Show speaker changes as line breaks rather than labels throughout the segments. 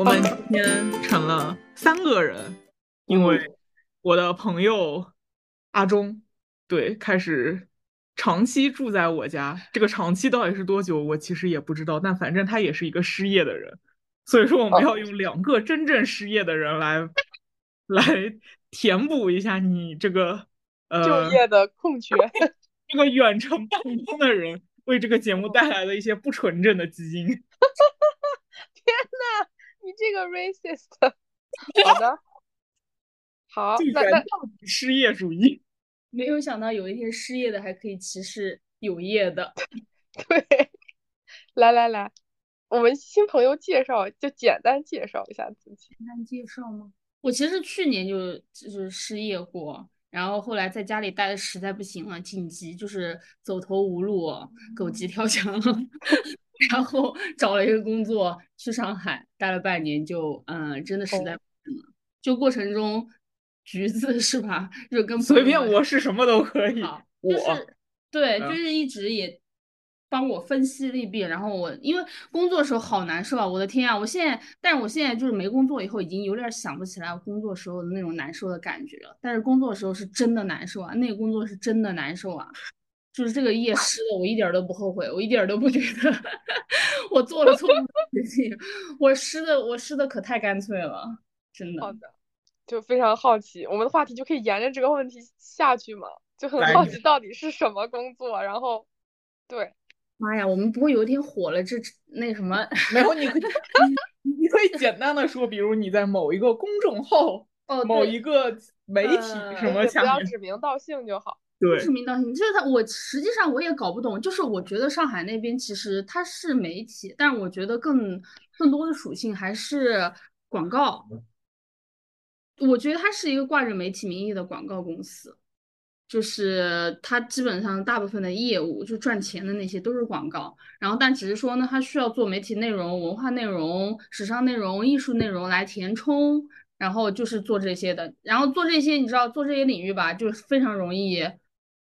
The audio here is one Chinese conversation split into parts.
我们今天成了三个人，因为我的朋友阿忠，对，开始长期住在我家。这个长期到底是多久，我其实也不知道。但反正他也是一个失业的人，所以说我们要用两个真正失业的人来来填补一下你这个呃
就业的空缺。
这个远程办公的人为这个节目带来了一些不纯正的基因。天
呐！你这个 racist，好的，好，那那
失业主义，
没有想到有一天失业的还可以歧视有业的，
对，来来来，我们新朋友介绍就简单介绍一下自己，
简单介绍吗？我其实去年就就是失业过，然后后来在家里待的实在不行了，紧急就是走投无路，狗急跳墙。然后找了一个工作，去上海待了半年，就嗯，真的实在不行了。就过程中，橘子 是吧？就跟
随便我是什么都可以。
我对，就是一直也帮我分析利弊。然后我因为工作的时候好难受啊！我的天啊！我现在，但是我现在就是没工作以后，已经有点想不起来我工作时候的那种难受的感觉了。但是工作的时候是真的难受啊！那个工作是真的难受啊！就是这个夜 失的，我一点都不后悔，我一点都不觉得我做了错误的决定。我失的，我失的可太干脆了，真的。
好的，就非常好奇，我们的话题就可以沿着这个问题下去嘛？就很好奇到底是什么工作，然后，对，
妈呀，我们不会有一天火了，这那什么？
没有，你可以，你可以简单的说，比如你在某一个公众号，
哦，
某一个媒体什么
不要指名道姓就好。
对，
是名道姓，就是他。我实际上我也搞不懂，就是我觉得上海那边其实它是媒体，但我觉得更更多的属性还是广告。我觉得它是一个挂着媒体名义的广告公司，就是它基本上大部分的业务就赚钱的那些都是广告。然后，但只是说呢，它需要做媒体内容、文化内容、时尚内容、艺术内容来填充，然后就是做这些的。然后做这些，你知道，做这些领域吧，就是非常容易。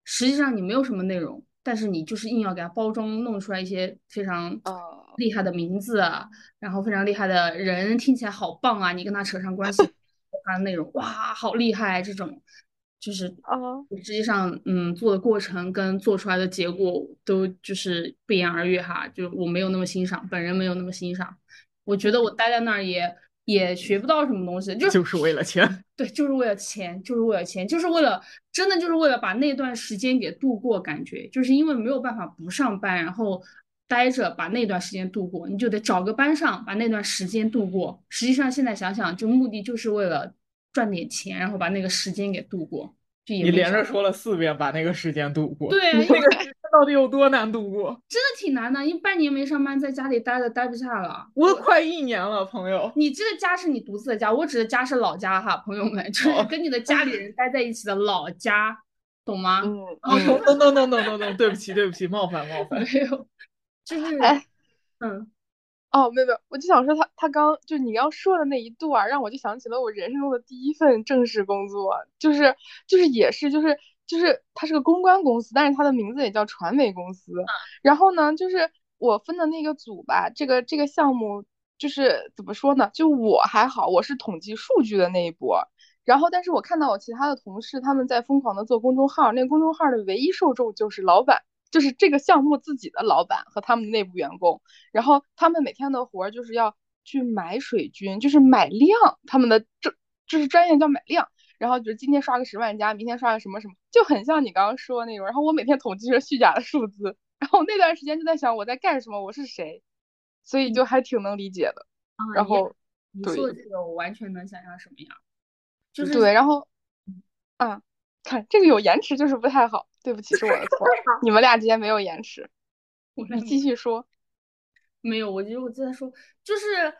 实际上你没有什么内容，但是你就是硬要给它包装，弄出来一些非常厉害的名字啊，然后非常厉害的人，听起来好棒啊！你跟他扯上关系，他的内容哇，好厉害！这种就是
啊，
实际上嗯，做的过程跟做出来的结果都就是不言而喻哈。就我没有那么欣赏，本人没有那么欣赏。我觉得我待在那儿也。也学不到什么东西，就
就是为了钱，
对，就是为了钱，就是为了钱，就是为了真的就是为了把那段时间给度过，感觉就是因为没有办法不上班，然后待着把那段时间度过，你就得找个班上把那段时间度过。实际上现在想想，就目的就是为了赚点钱，然后把那个时间给度过。
你连着说了四遍，把那个时间度过。
对，
那个到底有多难度过？
真的挺难的，因为半年没上班，在家里待着待不下了。
我快一年了，朋友。
你这个家是你独自的家，我指的家是老家哈，朋友们，就是跟你的家里人待在一起的老家，懂吗？
嗯。no no no no no no，对不起对不起，冒犯冒犯。
没有，就是
哎，
嗯。
哦，没有没有，我就想说他他刚就你刚说的那一段，让我就想起了我人生中的第一份正式工作，就是就是也是就是就是它是个公关公司，但是它的名字也叫传媒公司。然后呢，就是我分的那个组吧，这个这个项目就是怎么说呢？就我还好，我是统计数据的那一波。然后，但是我看到我其他的同事他们在疯狂的做公众号，那个公众号的唯一受众就是老板。就是这个项目自己的老板和他们的内部员工，然后他们每天的活儿就是要去买水军，就是买量，他们的这就是专业叫买量，然后就是今天刷个十万加，明天刷个什么什么，就很像你刚刚说那种。然后我每天统计着虚假的数字，然后那段时间就在想我在干什么，我是谁，所以就还挺能理解的。然后
你说的这个我完全能想象什么样，就是
对，然后啊，看这个有延迟就是不太好。对不起，是我的错。你们俩之间没有延迟，你继续说。
没有，我觉得我在说，就是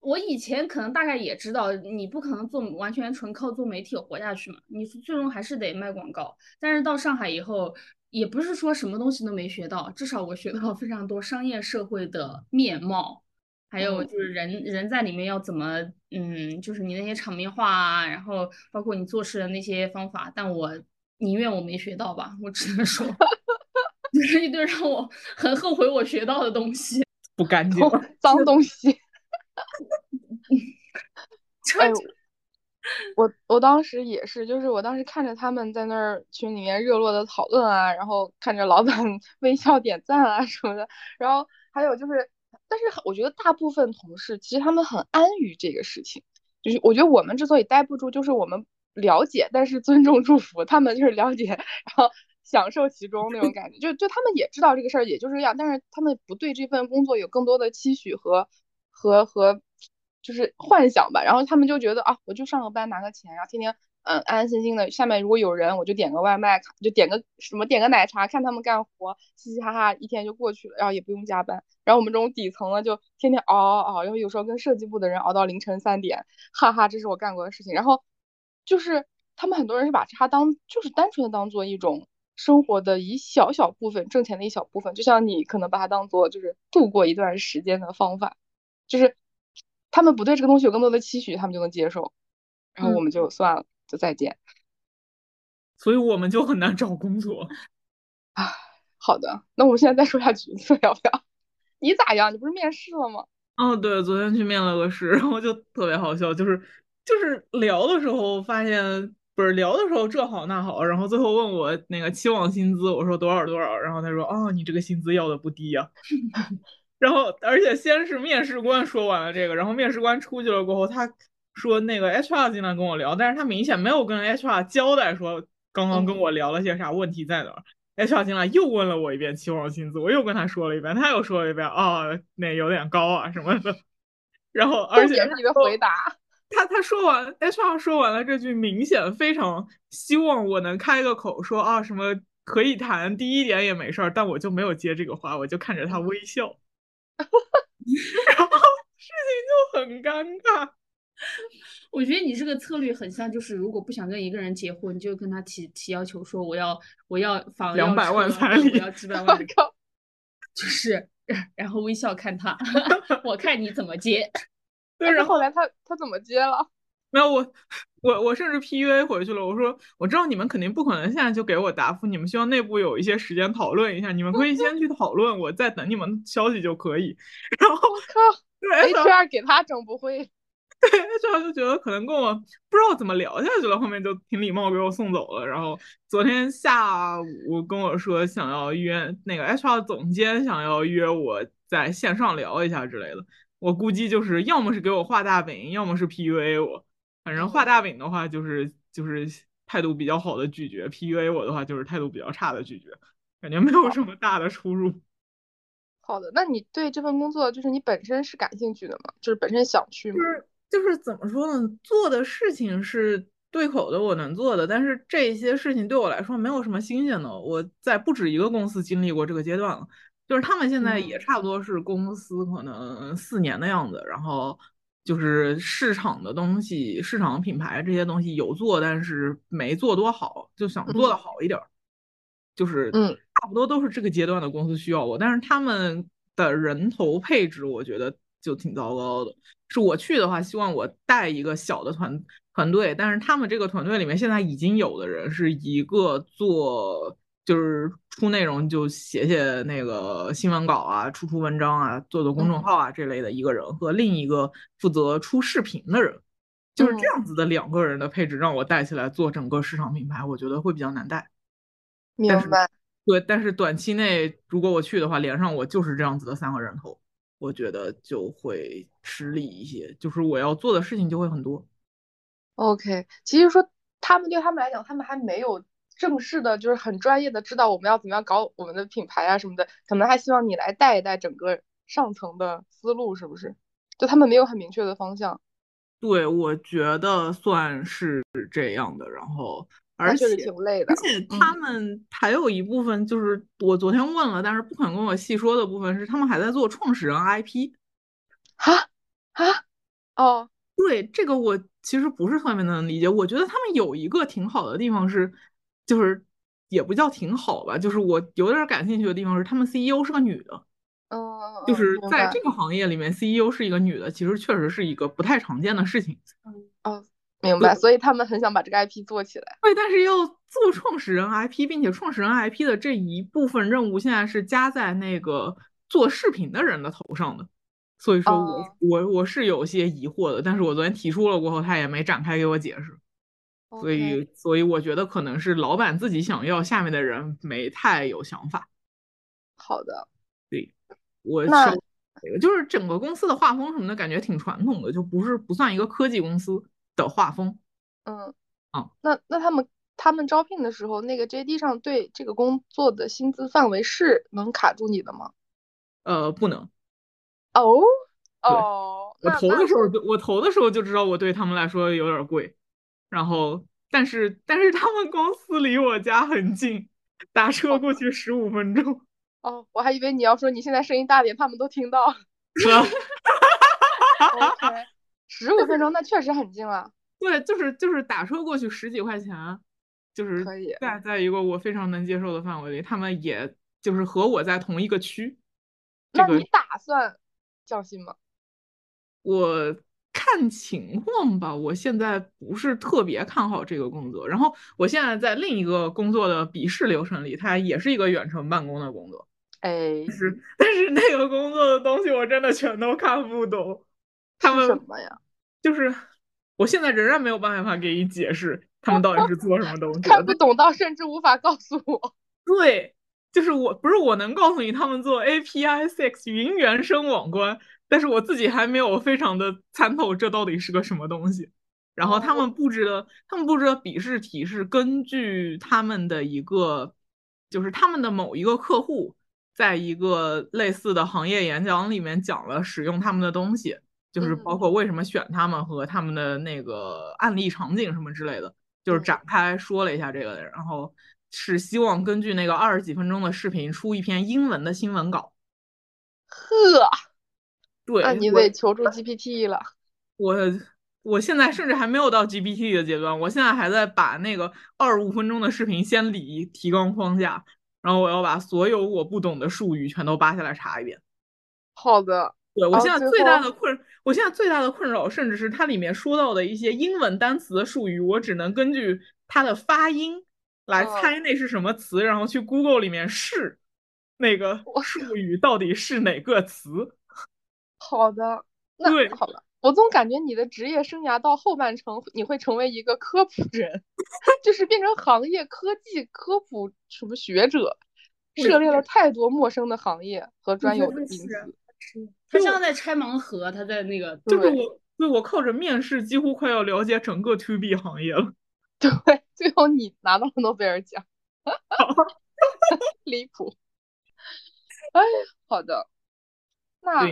我以前可能大概也知道，你不可能做完全纯靠做媒体活下去嘛，你最终还是得卖广告。但是到上海以后，也不是说什么东西都没学到，至少我学到非常多商业社会的面貌，还有就是人人在里面要怎么，嗯，就是你那些场面话啊，然后包括你做事的那些方法，但我。宁愿我没学到吧，我只能说，就是一堆让我很后悔我学到的东西，
不干净，
脏东西。哎，我我当时也是，就是我当时看着他们在那儿群里面热络的讨论啊，然后看着老板 微笑点赞啊什么的，然后还有就是，但是我觉得大部分同事其实他们很安于这个事情，就是我觉得我们之所以待不住，就是我们了解，但是尊重祝福，他们就是了解，然后享受其中那种感觉，就就他们也知道这个事儿也就是这样，但是他们不对这份工作有更多的期许和和和。就是幻想吧，然后他们就觉得啊，我就上个班拿个钱，然后天天嗯安安心心的。下面如果有人，我就点个外卖，就点个什么，点个奶茶，看他们干活，嘻嘻哈哈，一天就过去了，然后也不用加班。然后我们这种底层的就天天熬熬熬，然后有时候跟设计部的人熬到凌晨三点，哈哈，这是我干过的事情。然后就是他们很多人是把它当就是单纯的当做一种生活的一小小部分，挣钱的一小部分，就像你可能把它当做就是度过一段时间的方法，就是。他们不对这个东西有更多的期许，他们就能接受，然后我们就算了，就再见。
所以我们就很难找工作。
啊，好的，那我们现在再说下橘子要不要？你咋样？你不是面试了吗？
哦，对，昨天去面了个试，然后就特别好笑，就是就是聊的时候发现，不是聊的时候这好那好，然后最后问我那个期望薪资，我说多少多少，然后他说哦，你这个薪资要的不低呀。然后，而且先是面试官说完了这个，然后面试官出去了过后，他说那个 HR 进来跟我聊，但是他明显没有跟 HR 交代说刚刚跟我聊了些啥，问题在哪儿。HR 进来又问了我一遍期望薪资，我又跟他说了一遍，他又说了一遍，哦，那有点高啊什么的。然后，而且
你的回答，
他他说完 HR 说完了这句，明显非常希望我能开个口说啊什么可以谈第一点也没事儿，但我就没有接这个话，我就看着他微笑。然后事情就很尴尬。
我觉得你这个策略很像，就是如果不想跟一个人结婚，就跟他提提要求，说我要我要房
两百万彩礼，
我要几 百万。就是，然后微笑看他，我看你怎么接。
对，然后后来他他怎么接了？
没有我，我我甚至 P U A 回去了。我说我知道你们肯定不可能现在就给我答复，你们需要内部有一些时间讨论一下，你们可以先去讨论，我再等你们消息就可以。然后
我靠，对 H R 给他整不会，
对 H R 就觉得可能跟我不知道怎么聊下去了，后面就挺礼貌给我送走了。然后昨天下午跟我说想要约那个 H R 总监想要约我在线上聊一下之类的，我估计就是要么是给我画大饼，要么是 P U A 我。反正画大饼的话，就是就是态度比较好的拒绝；P U A 我的话，就是态度比较差的拒绝。感觉没有什么大的出入。
好的，那你对这份工作，就是你本身是感兴趣的吗？就是本身想去吗？
就是就是怎么说呢？做的事情是对口的，我能做的。但是这些事情对我来说没有什么新鲜的。我在不止一个公司经历过这个阶段了，就是他们现在也差不多是公司可能四年的样子，然后。就是市场的东西，市场品牌这些东西有做，但是没做多好，就想做的好一点。就是
嗯，
差不多都是这个阶段的公司需要我，但是他们的人头配置我觉得就挺糟糕的。是我去的话，希望我带一个小的团团队，但是他们这个团队里面现在已经有的人是一个做。就是出内容就写写那个新闻稿啊，出出文章啊，做做公众号啊这类的一个人和另一个负责出视频的人，就是这样子的两个人的配置，让我带起来做整个市场品牌，我觉得会比较难带。
明白。
对，但是短期内如果我去的话，连上我就是这样子的三个人头，我觉得就会吃力一些，就是我要做的事情就会很多。
OK，其实说他们对他们来讲，他们还没有。正式的，就是很专业的，知道我们要怎么样搞我们的品牌啊什么的，可能还希望你来带一带整个上层的思路，是不是？就他们没有很明确的方向。
对，我觉得算是这样的。然后，而且
挺累的。
而且他们还有一部分，就是我昨天问了，但是不肯跟我细说的部分是，他们还在做创始人 IP。
哈啊哦，
对，这个我其实不是特别能理解。我觉得他们有一个挺好的地方是。就是也不叫挺好吧，就是我有点感兴趣的地方是，他们 CEO 是个女的，
嗯，
就是在这个行业里面，CEO 是一个女的，其实确实是一个不太常见的事情。
嗯，哦，明白，所以他们很想把这个 IP 做起来。
对，但是要做创始人 IP，并且创始人 IP 的这一部分任务，现在是加在那个做视频的人的头上的。所以说我我我是有些疑惑的，但是我昨天提出了过后，他也没展开给我解释，所以所以我觉得可能是老板自己想要，下面的人没太有想法。
好的，
对，我那就是整个公司的画风什么的感觉挺传统的，就不是不算一个科技公司的画风。
嗯，啊，那那他们他们招聘的时候，那个 JD 上对这个工作的薪资范围是能卡住你的吗？
呃，不能。
哦哦，
我投的时候就我投的时候就知道我对他们来说有点贵，然后但是但是他们公司离我家很近，打车过去十五分钟。
哦，我还以为你要说你现在声音大点，他们都听到。OK，十五分钟那确实很近了。
对，就是就是打车过去十几块钱，就是在在一个我非常能接受的范围里。他们也就是和我在同一个区。
那你打算降薪吗？
我看情况吧。我现在不是特别看好这个工作。然后我现在在另一个工作的笔试流程里，它也是一个远程办公的工作。
哎，
是，但是那个工作的东西我真的全都看不懂。他们
什么呀？
就是我现在仍然没有办法给你解释他们到底是做什么东西。
看不懂到甚至无法告诉我。
对，就是我不是我能告诉你他们做 API Six 云原生网关，但是我自己还没有非常的参透这到底是个什么东西。然后他们布置的，他们布置的笔试题是根据他们的一个，就是他们的某一个客户。在一个类似的行业演讲里面讲了使用他们的东西，就是包括为什么选他们和他们的那个案例场景什么之类的，就是展开说了一下这个，然后是希望根据那个二十几分钟的视频出一篇英文的新闻稿。
呵，
对，
那你得求助 GPT 了。
我我现在甚至还没有到 GPT 的阶段，我现在还在把那个二十五分钟的视频先理提纲框架。然后我要把所有我不懂的术语全都扒下来查一遍。
好的，
对我现在最大的困，我现在最大的困扰，甚至是它里面说到的一些英文单词的术语，我只能根据它的发音来猜那是什么词，然后去 Google 里面试那个术语到底是哪个词。
好的，那好了。我总感觉你的职业生涯到后半程，你会成为一个科普人，就是变成行业科技科普什么学者，涉猎了太多陌生的行业和专有的名词。
他像在拆盲盒，他在那个，
就是我，对我靠着面试几乎快要了解整个 To B 行业了。
对，最后你拿到了诺贝尔奖，离谱。哎，好的，那。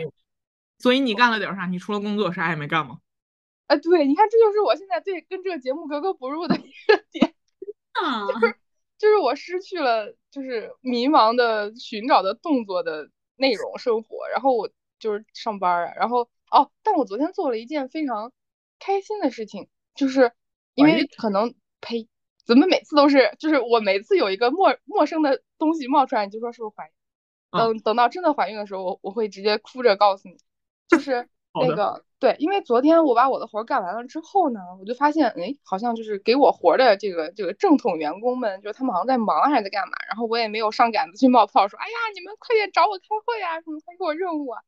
所以你干了点啥？你除了工作啥也没干吗？
哎，对，你看，这就是我现在对跟这个节目格格不入的一个点 啊，就是就是我失去了就是迷茫的寻找的动作的内容生活，然后我就是上班啊，然后哦，但我昨天做了一件非常开心的事情，就是因为可能呸，怎么每次都是就是我每次有一个陌陌生的东西冒出来，你就说是不是怀孕？等等到真的怀孕的时候，我我会直接哭着告诉你。就是 那个对，因为昨天我把我的活干完了之后呢，我就发现，哎，好像就是给我活的这个这个正统员工们，就是他们好像在忙还是在干嘛，然后我也没有上杆子去冒泡，说，哎呀，你们快点找我开会啊，什么快给我任务啊，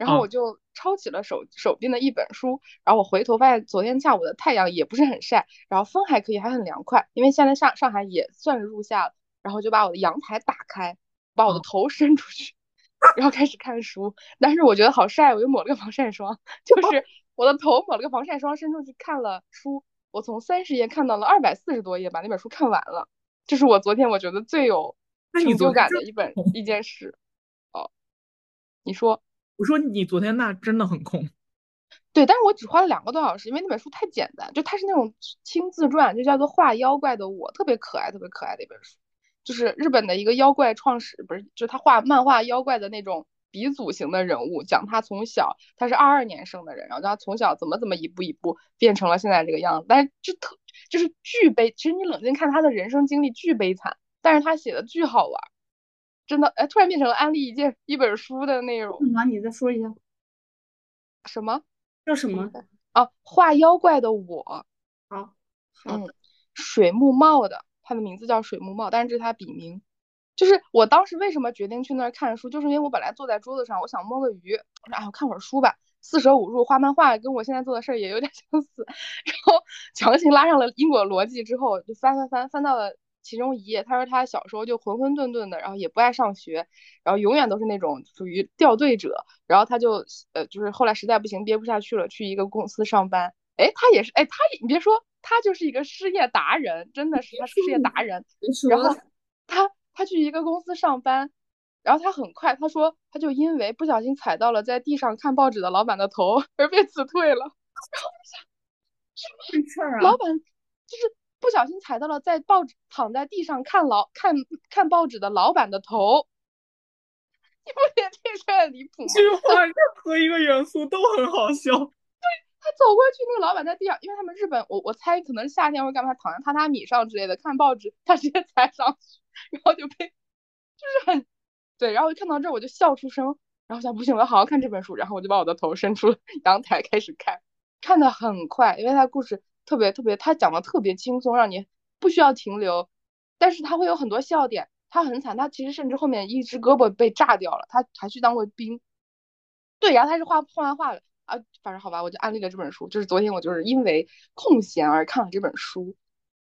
然后我就抄起了手手边的一本书，然后我回头发现昨天下午的太阳也不是很晒，然后风还可以，还很凉快，因为现在上上海也算是入夏了，然后就把我的阳台打开，把我的头伸出去。然后开始看书，但是我觉得好晒，我就抹了个防晒霜，就 是我的头抹了个防晒霜，伸出去看了书，我从三十页看到了二百四十多页，把那本书看完了，这是我昨天我觉得最有成就感的一本 一件事。哦，你说，
我说你昨天那真的很空，
对，但是我只花了两个多小时，因为那本书太简单，就它是那种轻自传，就叫做画妖怪的我，特别可爱，特别可爱的一本书。就是日本的一个妖怪创始，不是，就是他画漫画妖怪的那种鼻祖型的人物，讲他从小，他是二二年生的人，然后他从小怎么怎么一步一步变成了现在这个样子，但是就特就是巨悲，其实你冷静看他的人生经历巨悲惨，但是他写的巨好玩，真的，哎，突然变成了安利一件一本书的内容。
什么？你再说一下。
什么？
叫什么？
哦，画妖怪的我。
好。
嗯，水木茂的。他的名字叫水木茂，但是这是他笔名，就是我当时为什么决定去那儿看书，就是因为我本来坐在桌子上，我想摸个鱼，我说哎，我看会儿书吧。四舍五入画漫画，跟我现在做的事儿也有点 相似。然后强行拉上了因果逻辑之后，就翻翻翻翻到了其中一页。他说他小时候就浑浑沌沌的，然后也不爱上学，然后永远都是那种属于掉队者。然后他就呃，就是后来实在不行，憋不下去了，去一个公司上班。哎，他也是，哎，他你别说，他就是一个失业达人，真的是他失业达人。然后他他去一个公司上班。然后他很快，他说他就因为不小心踩到了在地上看报纸的老板的头 而被辞退了。然后
什么事儿啊？
老板就是不小心踩到了在报纸躺在地上看老看看报纸的老板的头。你不觉得这事很离谱吗？
这句话任何一个元素都很好笑。
对他走过去，那个老板在地上，因为他们日本，我我猜可能是夏天会干嘛，躺在榻榻米上之类的看报纸，他直接踩上去，然后就被就是很。对，然后一看到这我就笑出声，然后想不行，我要好好看这本书，然后我就把我的头伸出阳台开始看，看的很快，因为他故事特别特别，他讲的特别轻松，让你不需要停留，但是他会有很多笑点，他很惨，他其实甚至后面一只胳膊被炸掉了，他还去当过兵，对，然后他是画画完画的啊，反正好吧，我就安利了这本书，就是昨天我就是因为空闲而看了这本书，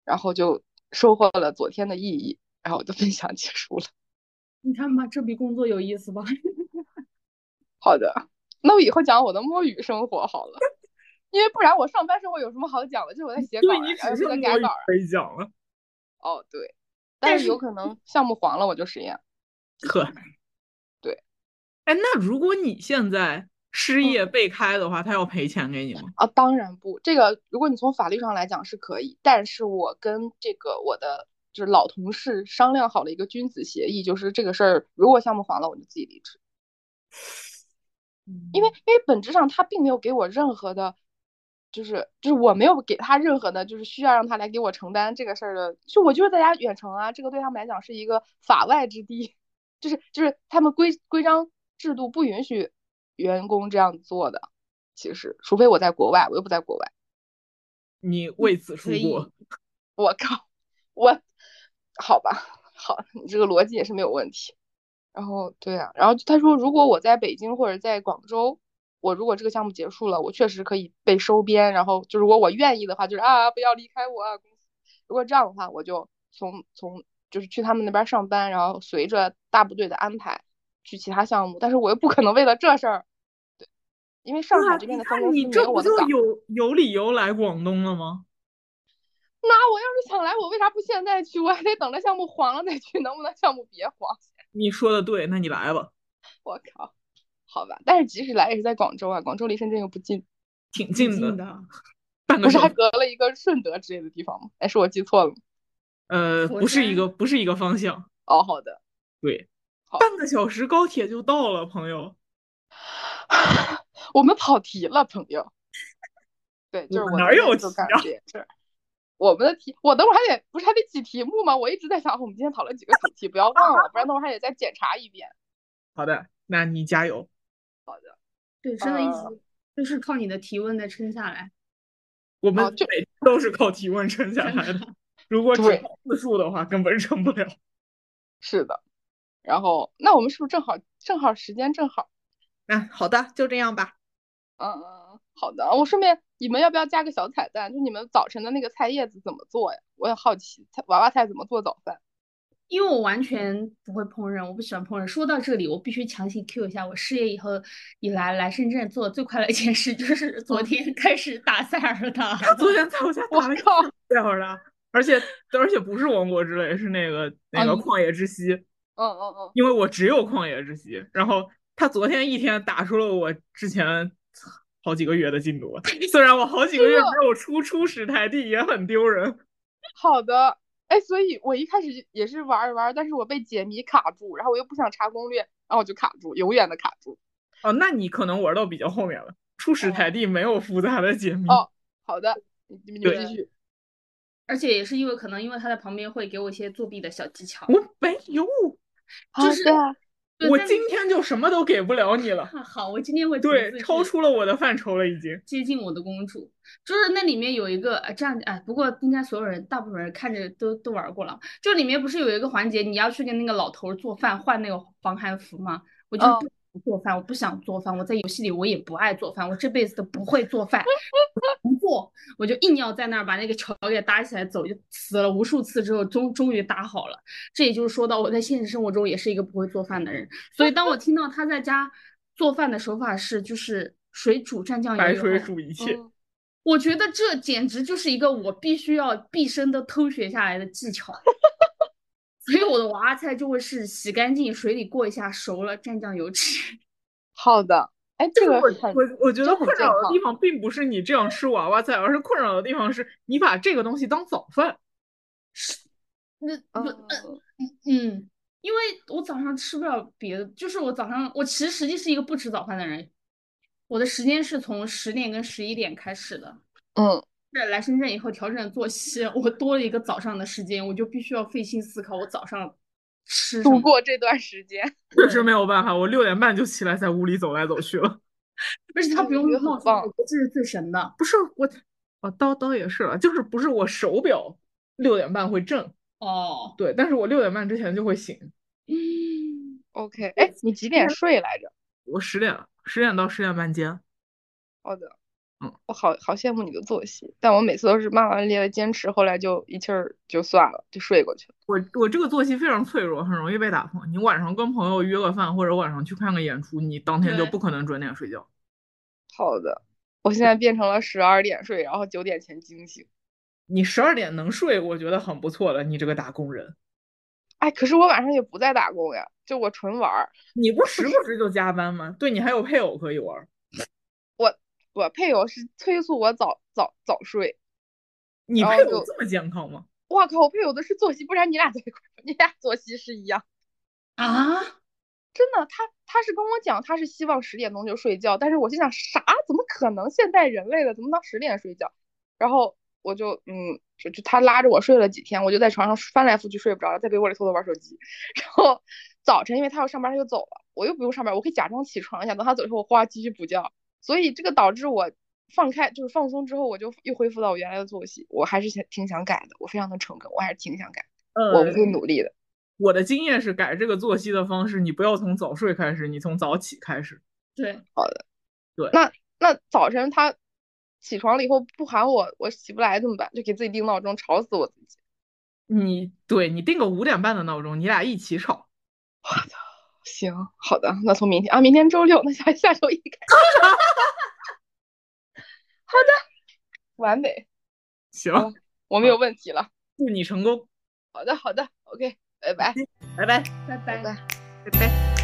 然后就收获了昨天的意义，然后我就分享结束了。
你看吧，这比工作有意思吧？
好的，那我以后讲我的摸鱼生活好了，因为不然我上班生活有什么好讲的？就是我在写稿，然后在改稿。
可以讲了。
哦，对，但是有可能项目黄了，我就失业。
呵，
对。
哎，那如果你现在失业被开的话，他要赔钱给你吗？
啊，当然不。这个如果你从法律上来讲是可以，但是我跟这个我的。就是老同事商量好了一个君子协议，就是这个事儿，如果项目黄了，我就自己离职。因为因为本质上他并没有给我任何的，就是就是我没有给他任何的，就是需要让他来给我承担这个事儿的。就我就是在家远程啊，这个对他们来讲是一个法外之地，就是就是他们规规章制度不允许员工这样做的。其实，除非我在国外，我又不在国外。
你为此出国？
我靠，我。好吧，好，你这个逻辑也是没有问题。然后，对啊，然后他说，如果我在北京或者在广州，我如果这个项目结束了，我确实可以被收编。然后，就如果我愿意的话，就是啊，不要离开我啊，公司。如果这样的话，我就从从就是去他们那边上班，然后随着大部队的安排去其他项目。但是我又不可能为了这事儿，对，因为上海这边的分公司没有我的
岗。有有理由来广东了吗？
那我要是想来，我为啥不现在去？我还得等着项目黄了再去，能不能项目别黄？
你说的对，那你来吧。
我靠，好吧，但是即使来也是在广州啊，广州离深圳又不近，
挺近
的，
不是还隔了一个顺德之类的地方吗？哎，是我记错了吗？
呃，不是一个，不是一个方向。
哦，好的，
对，半个小时高铁就到了，朋友。
我们跑题了，朋友。对，就是我
哪有
题啊？是。我们的题，我等会儿还得不是还得记题目吗？我一直在想，我们今天讨论几个主题，不要忘了，不然等会儿还得再检查一遍。
好的，那你加油。
对，真的一直就是靠你的提问在撑下来。
我们每都是靠提问撑下来的。如果只靠字数的话，根本撑不了。
是的。然后，那我们是不是正好正好时间正好？
嗯，好的，就这样吧。
嗯嗯，好的。我顺便。你们要不要加个小彩蛋？就你们早晨的那个菜叶子怎么做呀？我也好奇，菜娃娃菜怎么做早饭？
因为我完全不会烹饪，我不喜欢烹饪。说到这里，我必须强行 Q 一下，我失业以后以来来深圳做的最快的一件事，就是昨天开始打塞尔达。
他 昨天在我家打了一靠塞尔达，而且而且不是王国之泪，是那个那个旷野之息。
哦哦哦。
因为我只有旷野之息，然后他昨天一天打出了我之前。好几个月的进度，虽然我好几个月没有出初始台地，也很丢人。
好的，哎，所以我一开始也是玩一玩，但是我被解谜卡住，然后我又不想查攻略，然后我就卡住，永远的卡住。
哦，那你可能玩到比较后面了。初始台地没有复杂的解谜。
哦，好的，你们继续。
而且也是因为可能因为他在旁边会给我一些作弊的小技巧。
我没有，
就是
我今天就什么都给不了你了。
好，我今天会
对超出了我的范畴了，已经
接近我的公主。就是那里面有一个这样哎，不过应该所有人大部分人看着都都玩过了。就里面不是有一个环节，你要去跟那个老头做饭换那个防寒服吗？我就不做饭，我不想做饭。我在游戏里我也不爱做饭，我这辈子都不会做饭，不做，我就硬要在那儿把那个桥给搭起来走，就死了无数次之后，终终于搭好了。这也就是说到我在现实生活中也是一个不会做饭的人，所以当我听到他在家做饭的手法是就是水煮蘸酱油，
白水煮一切，
我觉得这简直就是一个我必须要毕生都偷学下来的技巧。所以我的娃娃菜就会是洗干净，水里过一下，熟了蘸酱油吃。
好的，哎，这个我
我我觉得困扰的地方并不是你这样吃娃娃菜，而是困扰的地方是你把这个东西当早饭。
是 那不嗯嗯，因为我早上吃不了别的，就是我早上我其实实际是一个不吃早饭的人，我的时间是从十点跟十一点开始的。
嗯。
来深圳以后调整作息，我多了一个早上的时间，我就必须要费心思考我早上吃
度过这段时间。
确实没有办法，我六点半就起来在屋里走来走去了，
而且他不用闹钟，这是最神的。
不是我，哦，倒倒也是了，就是不是我手表六点半会震
哦，
对，但是我六点半之前就会醒。
嗯，OK，哎，你几点睡来着？
我十点，十点到十点半间。
好的。嗯，我好好羡慕你的作息，但我每次都是骂完咧咧坚持，后来就一气儿就算了，就睡过去了。
我我这个作息非常脆弱，很容易被打破。你晚上跟朋友约个饭，或者晚上去看个演出，你当天就不可能准点睡觉。
好的，我现在变成了十二点睡，然后九点前惊醒。
你十二点能睡，我觉得很不错了。你这个打工人，
哎，可是我晚上也不在打工呀，就我纯玩儿。
你不时不时就加班吗？对你还有配偶可以玩。
我配偶是催促我早早早睡，
你配偶这么健康吗？
我靠！我配偶的是作息，不然你俩在一块儿，你俩作息是一样
啊？
真的，他他是跟我讲，他是希望十点钟就睡觉，但是我心想啥？怎么可能？现代人类了，怎么能十点睡觉？然后我就嗯，就就他拉着我睡了几天，我就在床上翻来覆去睡不着，在被窝里偷偷玩手机。然后早晨因为他要上班，他就走了，我又不用上班，我可以假装起床一下，等他走之后，我哗继续补觉。所以这个导致我放开，就是放松之后，我就又恢复到我原来的作息。我还是想挺想改的，我非常的诚恳，我还是挺想改，我会努力的。
我的经验是，改这个作息的方式，你不要从早睡开始，你从早起开始。
对，
好的，
对。
那那早晨他起床了以后不喊我，我起不来怎么办？就给自己定闹钟，吵死我自己。
你对你定个五点半的闹钟，你俩一起吵。
我操！行，好的，那从明天啊，明天周六，那下下周一开始。好的，完美。
行，
我没有问题了。
祝你成功。
好的，好的，OK，拜拜，
拜拜，
拜拜，
拜
拜拜。